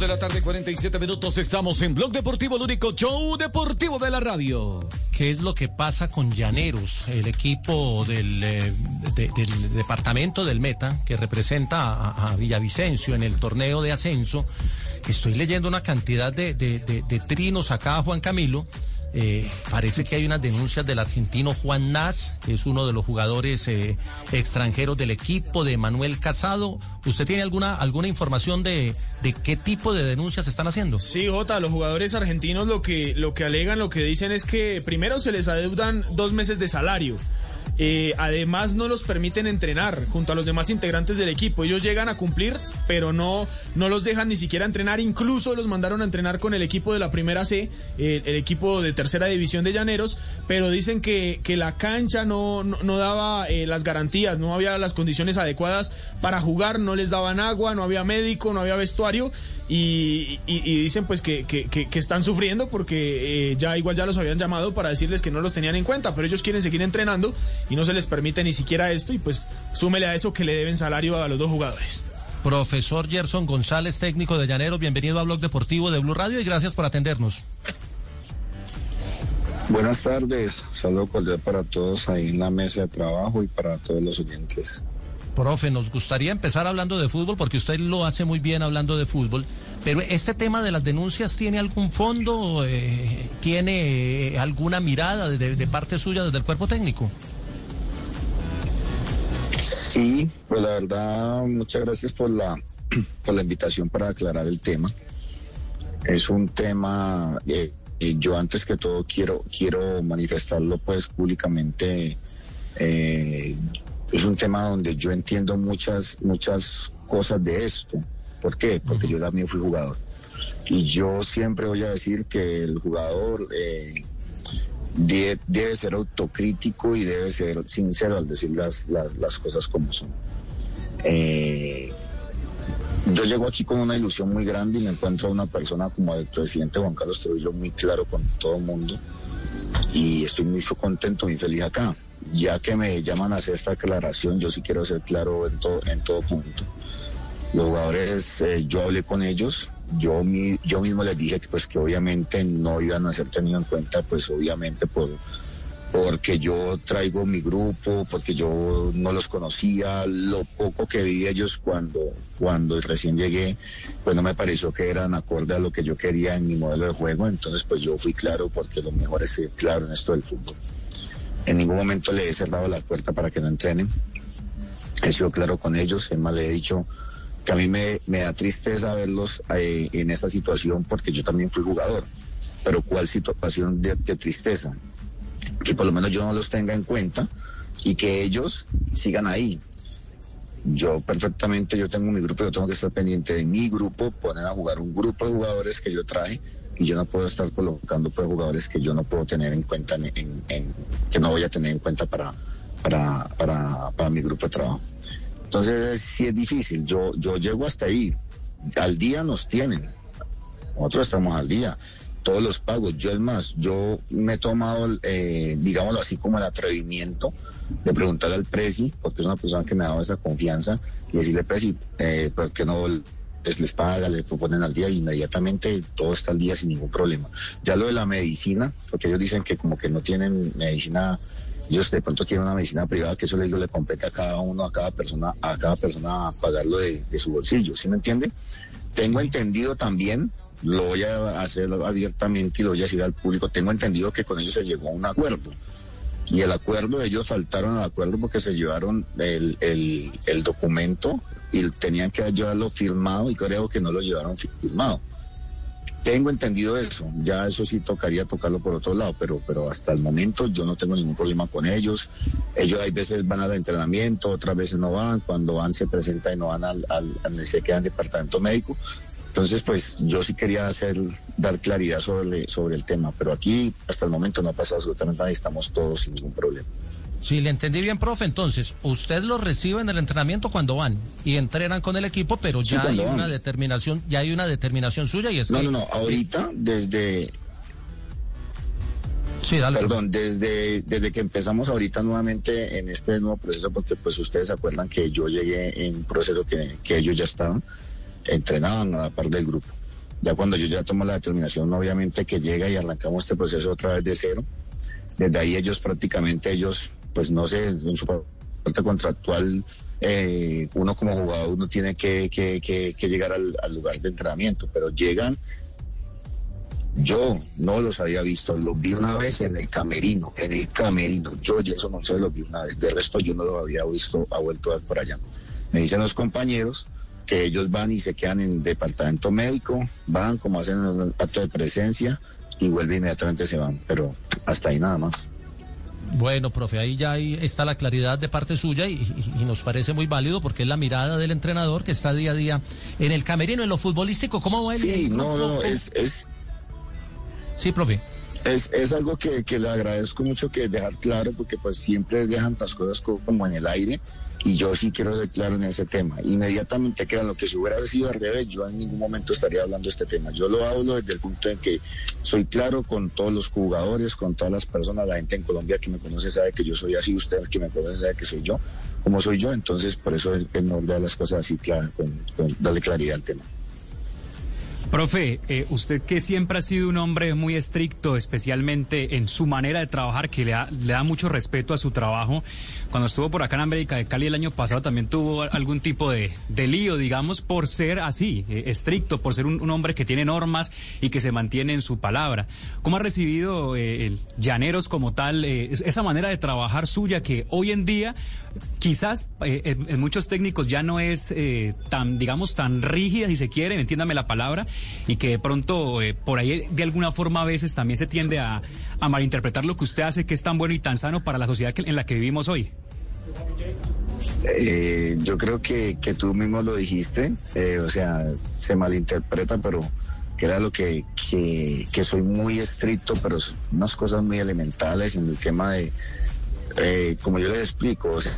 De la tarde, 47 minutos. Estamos en Blog Deportivo, el único show deportivo de la radio. ¿Qué es lo que pasa con Llaneros, el equipo del, eh, departamento del Meta, que representa a, a Villavicencio en el torneo de ascenso? Estoy leyendo una cantidad de- de trinos acá, Juan Camilo. Eh, parece que hay unas denuncias del argentino Juan Nas, que es uno de los jugadores eh, extranjeros del equipo, de Manuel Casado. ¿Usted tiene alguna, alguna información de, de qué tipo de denuncias están haciendo? Sí, Jota, los jugadores argentinos lo que, lo que alegan, lo que dicen es que primero se les adeudan dos meses de salario. Eh, además no los permiten entrenar junto a los demás integrantes del equipo. Ellos llegan a cumplir, pero no, no los dejan ni siquiera entrenar. Incluso los mandaron a entrenar con el equipo de la primera C, el equipo de tercera división de Llaneros, pero dicen que, que la cancha no, no, daba eh, las garantías, no había las condiciones adecuadas para jugar, no les daban agua, no había médico, no había vestuario y, dicen pues que- que están sufriendo porque eh, ya igual ya los habían llamado para decirles que no los tenían en cuenta, pero ellos quieren seguir entrenando y no se les permite ni siquiera esto y pues súmele a eso que le deben salario a los dos jugadores. Profesor Gerson González, técnico de Llaneros, bienvenido a Blog Deportivo de Blue Radio y gracias por atendernos. Buenas tardes, saludo cordial para todos ahí en la mesa de trabajo y para todos los oyentes. Profe, nos gustaría empezar hablando de fútbol porque usted lo hace muy bien hablando de fútbol, pero este tema de las denuncias tiene algún fondo, Eh, tiene eh, alguna mirada de, de parte suya desde el cuerpo técnico. Sí, pues la verdad, muchas gracias por la, por la invitación para aclarar el tema. Es un tema, eh, eh, yo antes que todo quiero, quiero manifestarlo pues públicamente. eh, es un tema donde yo entiendo muchas, muchas cosas de esto. ¿Por qué? Porque yo también fui jugador. Y yo siempre voy a decir que el jugador eh, de- debe ser autocrítico y debe ser sincero al decir las, las, las cosas como son. Eh, yo llego aquí con una ilusión muy grande y me encuentro a una persona como el presidente Juan Carlos Trujillo muy claro con todo el mundo y estoy muy contento, muy feliz acá. Ya que me llaman a hacer esta aclaración, yo sí quiero ser claro en todo, en todo punto. Los jugadores, eh, yo hablé con ellos, yo, mi- yo mismo les dije que pues que obviamente no iban a ser tenidos en cuenta, pues obviamente por porque yo traigo mi grupo, porque yo no los conocía, lo poco que vi ellos cuando, cuando recién llegué, pues no me pareció que eran acorde a lo que yo quería en mi modelo de juego, entonces pues yo fui claro porque lo mejor es ser claro en esto del fútbol. En ningún momento le he cerrado la puerta para que no entrenen, he sido claro con ellos, es más le he dicho que a mí me, da tristeza verlos eh, en esa situación porque yo también fui jugador, pero ¿cuál situación de, tristeza? Que por lo menos yo no los tenga en cuenta y que ellos sigan ahí. Yo perfectamente, yo tengo mi grupo, yo tengo que estar pendiente de mi grupo, poner a jugar un grupo de jugadores que yo traje y yo no puedo estar colocando pues jugadores que yo no puedo tener en cuenta, en, en- en- que no voy a tener en cuenta para, para, para mi grupo de trabajo. Entonces sí es difícil, yo, yo llego hasta ahí, al día nos tienen, nosotros estamos al día, todos los pagos, yo es más, yo me he tomado, eh, digámoslo así, como el atrevimiento de preguntarle al Prezi, porque es una persona que me ha dado esa confianza, y decirle, Prezi, eh, ¿por qué no les, les paga, les proponen al día? Inmediatamente todo está al día sin ningún problema. Ya lo de la medicina, porque ellos dicen que como que no tienen medicina ellos de pronto quieren una medicina privada que eso le, le compete a cada uno, a cada persona, a cada persona pagarlo de, su bolsillo, ¿sí me entiende? Tengo entendido también, lo voy a hacer abiertamente y lo voy a decir al público, tengo entendido que con ellos se llegó a un acuerdo. Y el acuerdo, ellos faltaron al acuerdo porque se llevaron el, el, el documento y tenían que llevarlo firmado y creo que no lo llevaron firmado. Tengo entendido eso, ya eso sí tocaría tocarlo por otro lado, pero, pero hasta el momento yo no tengo ningún problema con ellos. Ellos hay veces van al entrenamiento, otras veces no van, cuando van se presentan y no van al, al, al se quedan departamento médico. Entonces, pues yo sí quería hacer, dar claridad sobre, sobre el tema, pero aquí hasta el momento no ha pasado absolutamente nada y estamos todos sin ningún problema. Si le entendí bien, profe, entonces usted los recibe en el entrenamiento cuando van y entrenan con el equipo, pero Sí, ya hay van. una determinación, ya hay una determinación suya y es No, que- no, no, ahorita desde, Sí, dale. Perdón, desde, desde que empezamos ahorita nuevamente en este nuevo proceso, porque pues ustedes se acuerdan que yo llegué en un proceso que, que ellos ya estaban, entrenaban a la par del grupo. Ya cuando yo ya tomo la determinación, obviamente que llega y arrancamos este proceso otra vez de cero. Desde ahí ellos prácticamente, ellos, pues no sé, en su parte contractual, eh, uno como jugador, uno tiene que, que, que, llegar al, lugar de entrenamiento, pero llegan. Yo no los había visto, los vi una vez en el camerino, en el camerino. Yo, eso no sé, los vi una vez. De resto, yo no los había visto, ha vuelto a ver por allá. Me dicen los compañeros que ellos van y se quedan en departamento médico, van como hacen un acto de presencia y vuelven inmediatamente se van, pero hasta ahí nada más. Bueno, profe, ahí ya está la claridad de parte suya y, nos parece muy válido porque es la mirada del entrenador que está día a día en el camerino, en lo futbolístico. ¿Cómo va el Sí, no, no, es, es... Sí, profe. Es, es algo que, que, le agradezco mucho que dejar claro porque pues siempre dejan las cosas como en el aire y yo sí quiero ser claro en ese tema. Inmediatamente que lo que si hubiera sido al revés, yo en ningún momento estaría hablando de este tema. Yo lo hablo desde el punto en que soy claro con todos los jugadores, con todas las personas, la gente en Colombia que me conoce sabe que yo soy así, usted que me conoce sabe que soy yo, como soy yo, entonces por eso es dar las cosas así claras, con, darle claridad al tema. Profe, eh, usted que siempre ha sido un hombre muy estricto, especialmente en su manera de trabajar, que le da, le da mucho respeto a su trabajo, cuando estuvo por acá en América de Cali el año pasado también tuvo algún tipo de, lío, digamos, por ser así, eh, estricto, por ser un, hombre que tiene normas y que se mantiene en su palabra. ¿Cómo ha recibido eh, el Llaneros como tal esa manera de trabajar suya que hoy en día quizás en, muchos técnicos ya no es tan, digamos, tan rígida, si se quiere, entiéndame la palabra, y que de pronto eh, por ahí de alguna forma a veces también se tiende a, malinterpretar lo que usted hace que es tan bueno y tan sano para la sociedad en la que vivimos hoy? Eh, yo creo que, que, tú mismo lo dijiste, eh, o sea, se malinterpreta, pero era lo que, que soy muy estricto, pero unas cosas muy elementales en el tema de eh, como yo les explico, o sea,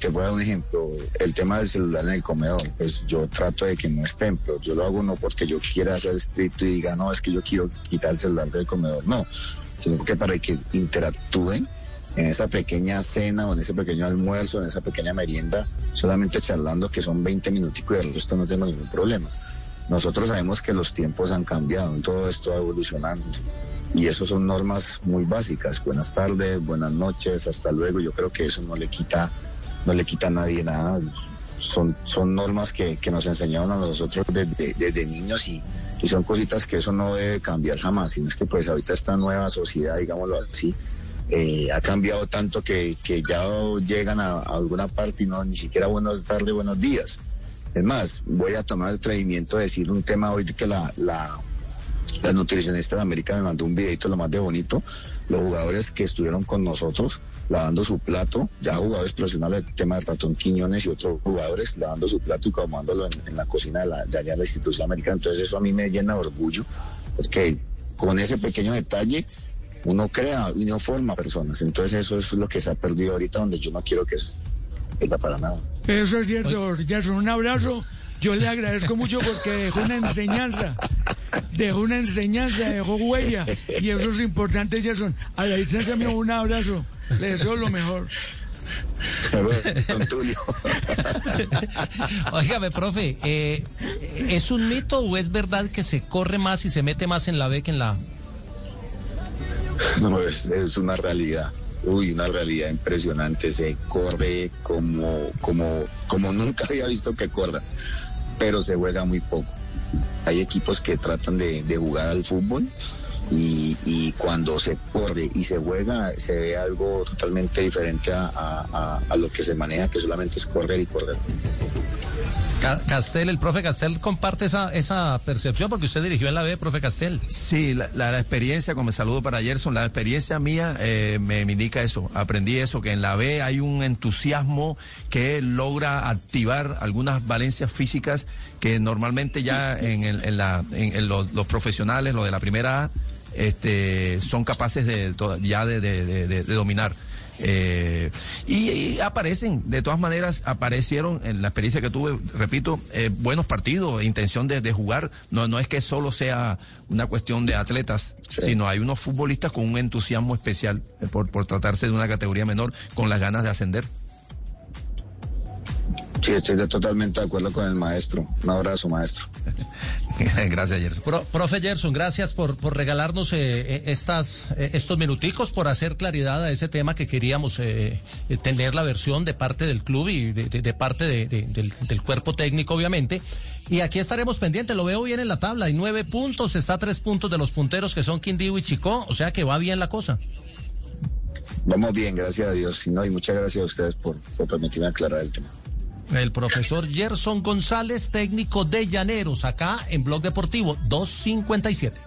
te voy a dar un ejemplo, el tema del celular en el comedor, pues yo trato de que no esté, pero yo lo hago no porque yo quiera ser estricto y diga, no, es que yo quiero quitar el celular del comedor, no, sino que para que interactúen en esa pequeña cena o en ese pequeño almuerzo, en esa pequeña merienda, solamente charlando que son 20 minuticos y el resto no tengo ningún problema. Nosotros sabemos que los tiempos han cambiado todo esto va evolucionando y eso son normas muy básicas. Buenas tardes, buenas noches, hasta luego. Yo creo que eso no le quita, no le quita a nadie nada. Son, son normas que, que nos enseñaron a nosotros desde, desde niños y, y, son cositas que eso no debe cambiar jamás, sino es que pues ahorita esta nueva sociedad, digámoslo así, eh, ha cambiado tanto que, que ya llegan a, alguna parte y no ni siquiera buenas tardes, buenos días. Es más, voy a tomar el atrevimiento de decir un tema hoy que la, la la nutricionista de América me mandó un videito lo más de bonito. Los jugadores que estuvieron con nosotros lavando su plato, ya jugadores profesionales, el tema de Ratón Quiñones y otros jugadores lavando su plato y comándolo en, la cocina de, la, de allá de la institución americana. Entonces eso a mí me llena de orgullo, porque con ese pequeño detalle uno crea y no forma personas. Entonces eso es lo que se ha perdido ahorita, donde yo no quiero que eso para nada. Eso es cierto, Jason. Un abrazo. Yo le agradezco mucho porque dejó una enseñanza dejó una enseñanza, dejó huella. Y eso es importante, Jason. A la distancia, mío, un abrazo. Le deseo lo mejor. Óigame, profe, eh, ¿es un mito o es verdad que se corre más y se mete más en la B que en la A? No, es, es una realidad. Uy, una realidad impresionante. Se corre como, como, como nunca había visto que corra, pero se juega muy poco hay equipos que tratan de, jugar al fútbol y, cuando se corre y se juega se ve algo totalmente diferente a, lo que se maneja, que solamente es correr y correr. Castel, el profe Castel comparte esa, esa percepción porque usted dirigió en la B, profe Castel. Sí, la, experiencia, como me saludo para Gerson, la experiencia mía eh, me, indica eso. Aprendí eso, que en la B hay un entusiasmo que logra activar algunas valencias físicas que normalmente ya en, en, la, en, los, profesionales, los de la primera A, este, son capaces de, ya de dominar. Eh, y, aparecen, de todas maneras, aparecieron en la experiencia que tuve, repito, eh, buenos partidos, intención de, jugar. No, no es que solo sea una cuestión de atletas, sino hay unos futbolistas con un entusiasmo especial por, por tratarse de una categoría menor, con las ganas de ascender. Sí, estoy totalmente de acuerdo con el maestro. Un abrazo, maestro. gracias, Gerson. profe Gerson, gracias por, por regalarnos eh, eh, estas, eh, estos minuticos, por hacer claridad a ese tema que queríamos tener la versión de parte del club y de, parte del, del, cuerpo técnico, obviamente. Y aquí estaremos pendientes, lo veo bien en la tabla, hay nueve puntos, está a tres puntos de los punteros que son Quindío y Chico, o sea que va bien la cosa. Vamos bien, gracias a Dios. Y, no, y muchas gracias a ustedes por, por permitirme aclarar el tema. El profesor Gerson González, técnico de Llaneros, acá en Blog Deportivo 257.